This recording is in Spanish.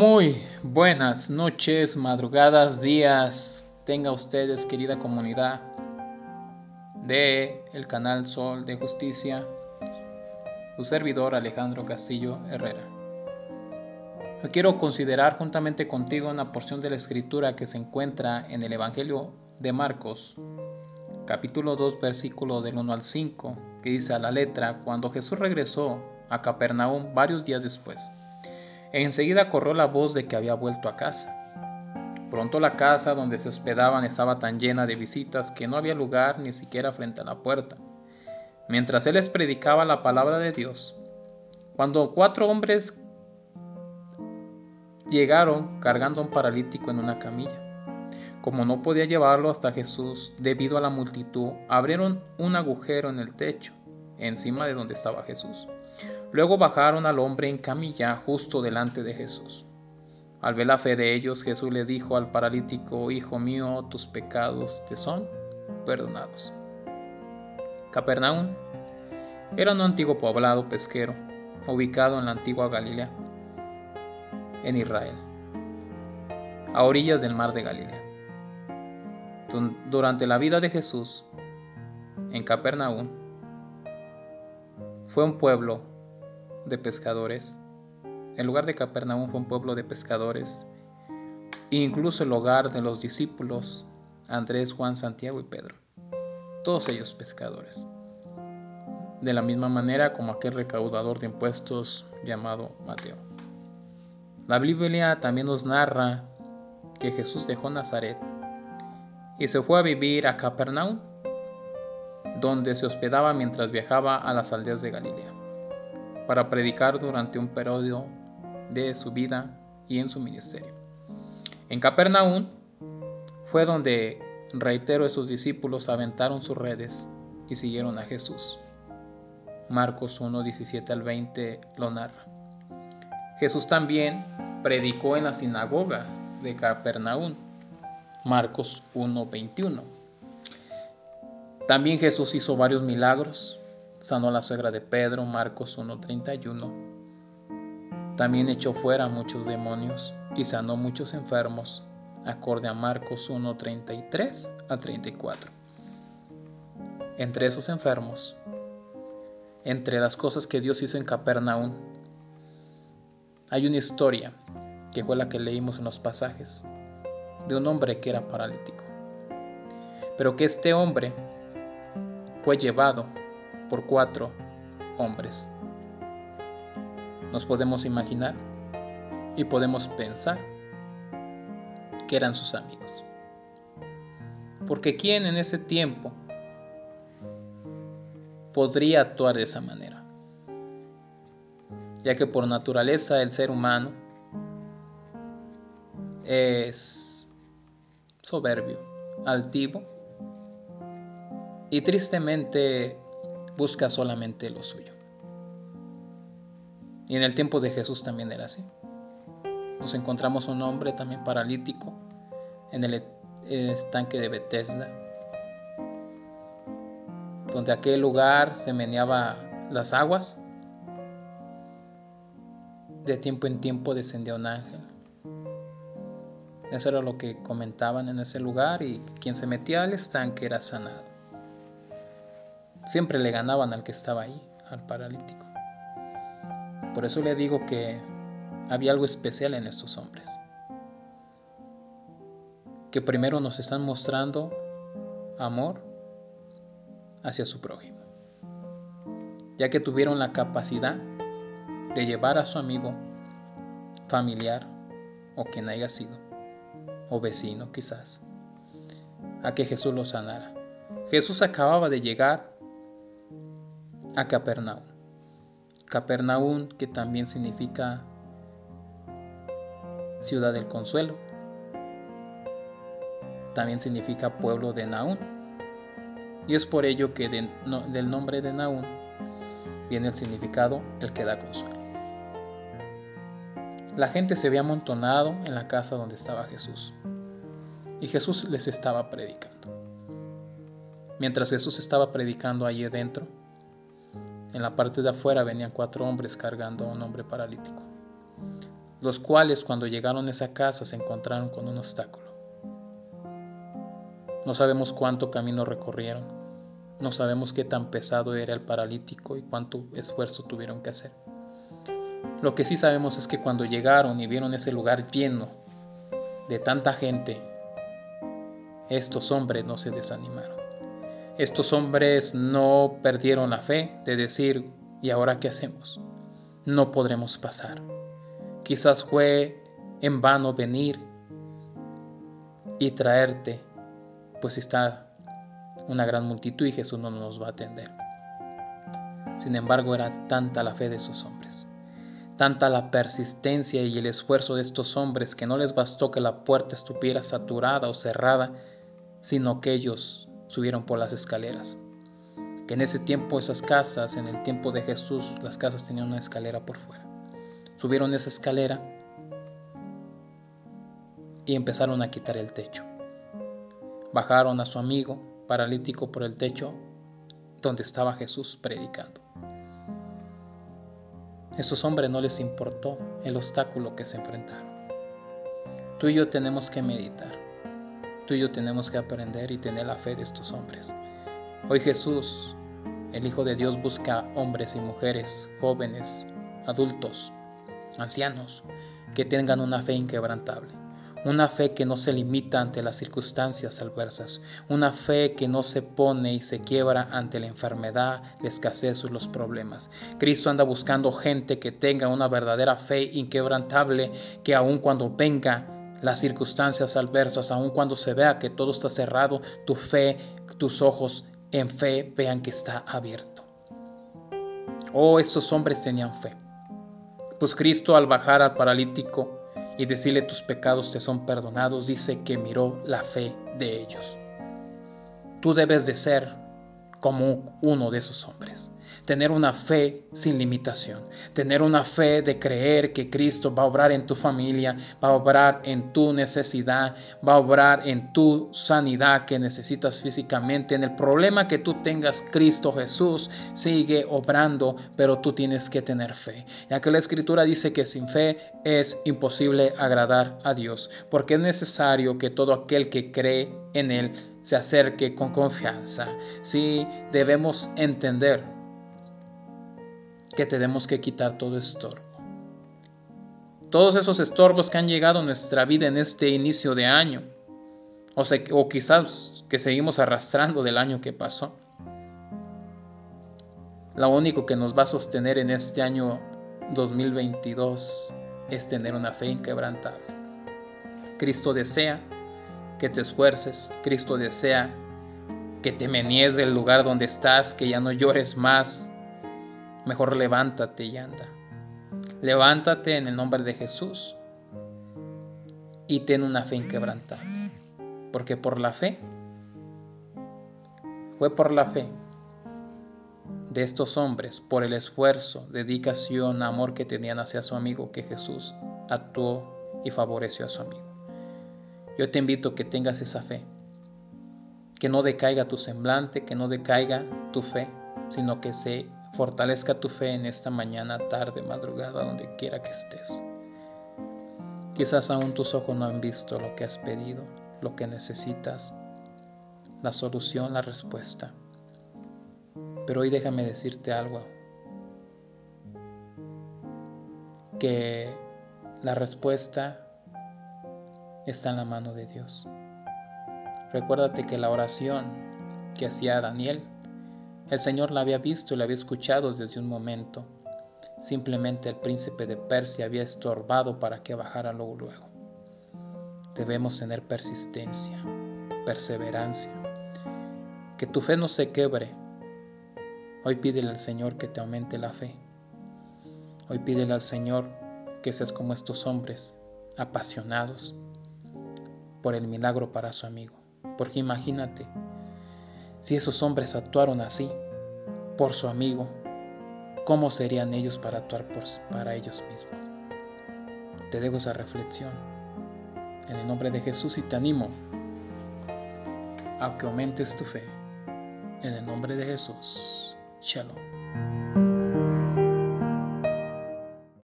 Muy buenas noches, madrugadas, días, tenga ustedes querida comunidad de el canal Sol de Justicia, su servidor Alejandro Castillo Herrera. Yo quiero considerar juntamente contigo una porción de la escritura que se encuentra en el Evangelio de Marcos, capítulo 2, versículo del 1 al 5, que dice a la letra, cuando Jesús regresó a Capernaum varios días después. Enseguida corrió la voz de que había vuelto a casa. Pronto la casa donde se hospedaban estaba tan llena de visitas que no había lugar ni siquiera frente a la puerta. Mientras él les predicaba la palabra de Dios, cuando cuatro hombres llegaron cargando a un paralítico en una camilla. Como no podía llevarlo hasta Jesús debido a la multitud, abrieron un agujero en el techo, encima de donde estaba Jesús. Luego bajaron al hombre en camilla justo delante de Jesús. Al ver la fe de ellos, Jesús le dijo al paralítico, Hijo mío, tus pecados te son perdonados. Capernaum era un antiguo poblado pesquero, ubicado en la antigua Galilea, en Israel, a orillas del mar de Galilea. Durante la vida de Jesús, en Capernaum, fue un pueblo de pescadores. El lugar de Capernaum fue un pueblo de pescadores, incluso el hogar de los discípulos Andrés, Juan, Santiago y Pedro. Todos ellos pescadores. De la misma manera como aquel recaudador de impuestos llamado Mateo. La Biblia también nos narra que Jesús dejó Nazaret y se fue a vivir a Capernaum, donde se hospedaba mientras viajaba a las aldeas de Galilea para predicar durante un periodo de su vida y en su ministerio. En Capernaum fue donde, reitero, sus discípulos aventaron sus redes y siguieron a Jesús. Marcos 1, 17 al 20 lo narra. Jesús también predicó en la sinagoga de Capernaum. Marcos 1, 21. También Jesús hizo varios milagros sanó la suegra de Pedro, Marcos 1.31. También echó fuera muchos demonios y sanó muchos enfermos, acorde a Marcos 1.33 a 34. Entre esos enfermos, entre las cosas que Dios hizo en Capernaum, hay una historia que fue la que leímos en los pasajes, de un hombre que era paralítico, pero que este hombre fue llevado por cuatro hombres. Nos podemos imaginar y podemos pensar que eran sus amigos. Porque ¿quién en ese tiempo podría actuar de esa manera? Ya que por naturaleza el ser humano es soberbio, altivo y tristemente busca solamente lo suyo. Y en el tiempo de Jesús también era así. Nos encontramos un hombre también paralítico en el estanque de Bethesda, donde aquel lugar se meneaba las aguas. De tiempo en tiempo descendía un ángel. Eso era lo que comentaban en ese lugar y quien se metía al estanque era sanado. Siempre le ganaban al que estaba ahí, al paralítico. Por eso le digo que había algo especial en estos hombres. Que primero nos están mostrando amor hacia su prójimo. Ya que tuvieron la capacidad de llevar a su amigo, familiar o quien haya sido, o vecino quizás, a que Jesús lo sanara. Jesús acababa de llegar a Capernaum. Capernaum que también significa ciudad del consuelo. También significa pueblo de Naún. Y es por ello que del nombre de Naún viene el significado el que da consuelo. La gente se había amontonado en la casa donde estaba Jesús. Y Jesús les estaba predicando. Mientras Jesús estaba predicando allí dentro, en la parte de afuera venían cuatro hombres cargando a un hombre paralítico. los cuales cuando llegaron a esa casa se encontraron con un obstáculo. No sabemos cuánto camino recorrieron, no sabemos qué tan pesado era el paralítico y cuánto esfuerzo tuvieron que hacer. Lo que sí sabemos es que cuando llegaron y vieron ese lugar lleno de tanta gente, estos hombres no se desanimaron. Estos hombres no perdieron la fe de decir, ¿y ahora qué hacemos? No podremos pasar. Quizás fue en vano venir y traerte, pues está una gran multitud y Jesús no nos va a atender. Sin embargo, era tanta la fe de esos hombres, tanta la persistencia y el esfuerzo de estos hombres que no les bastó que la puerta estuviera saturada o cerrada, sino que ellos subieron por las escaleras. Que en ese tiempo esas casas, en el tiempo de Jesús, las casas tenían una escalera por fuera. Subieron esa escalera y empezaron a quitar el techo. Bajaron a su amigo paralítico por el techo donde estaba Jesús predicando. Esos hombres no les importó el obstáculo que se enfrentaron. Tú y yo tenemos que meditar. Tú y yo tenemos que aprender y tener la fe de estos hombres. Hoy Jesús, el Hijo de Dios, busca hombres y mujeres, jóvenes, adultos, ancianos, que tengan una fe inquebrantable, una fe que no se limita ante las circunstancias adversas, una fe que no se pone y se quiebra ante la enfermedad, la escasez o los problemas. Cristo anda buscando gente que tenga una verdadera fe inquebrantable, que aun cuando venga las circunstancias adversas, aun cuando se vea que todo está cerrado, tu fe, tus ojos en fe vean que está abierto. Oh, estos hombres tenían fe. Pues Cristo al bajar al paralítico y decirle tus pecados te son perdonados, dice que miró la fe de ellos. Tú debes de ser como uno de esos hombres. Tener una fe sin limitación, tener una fe de creer que Cristo va a obrar en tu familia, va a obrar en tu necesidad, va a obrar en tu sanidad que necesitas físicamente, en el problema que tú tengas, Cristo Jesús sigue obrando, pero tú tienes que tener fe, ya que la escritura dice que sin fe es imposible agradar a Dios, porque es necesario que todo aquel que cree en Él se acerque con confianza. Sí, debemos entender que tenemos que quitar todo estorbo. Todos esos estorbos que han llegado a nuestra vida en este inicio de año, o, o quizás que seguimos arrastrando del año que pasó. Lo único que nos va a sostener en este año 2022 es tener una fe inquebrantable. Cristo desea que te esfuerces, Cristo desea que te menies del lugar donde estás, que ya no llores más, Mejor levántate y anda. Levántate en el nombre de Jesús y ten una fe inquebrantable. Porque por la fe, fue por la fe de estos hombres, por el esfuerzo, dedicación, amor que tenían hacia su amigo, que Jesús actuó y favoreció a su amigo. Yo te invito a que tengas esa fe, que no decaiga tu semblante, que no decaiga tu fe, sino que se Fortalezca tu fe en esta mañana, tarde, madrugada, donde quiera que estés. Quizás aún tus ojos no han visto lo que has pedido, lo que necesitas, la solución, la respuesta. Pero hoy déjame decirte algo, que la respuesta está en la mano de Dios. Recuérdate que la oración que hacía Daniel el Señor la había visto y la había escuchado desde un momento. Simplemente el príncipe de Persia había estorbado para que bajara luego luego. Debemos tener persistencia, perseverancia. Que tu fe no se quebre. Hoy pídele al Señor que te aumente la fe. Hoy pídele al Señor que seas como estos hombres, apasionados por el milagro para su amigo. Porque imagínate, si esos hombres actuaron así por su amigo, ¿cómo serían ellos para actuar para ellos mismos? Te dejo esa reflexión en el nombre de Jesús y te animo a que aumentes tu fe. En el nombre de Jesús. Shalom.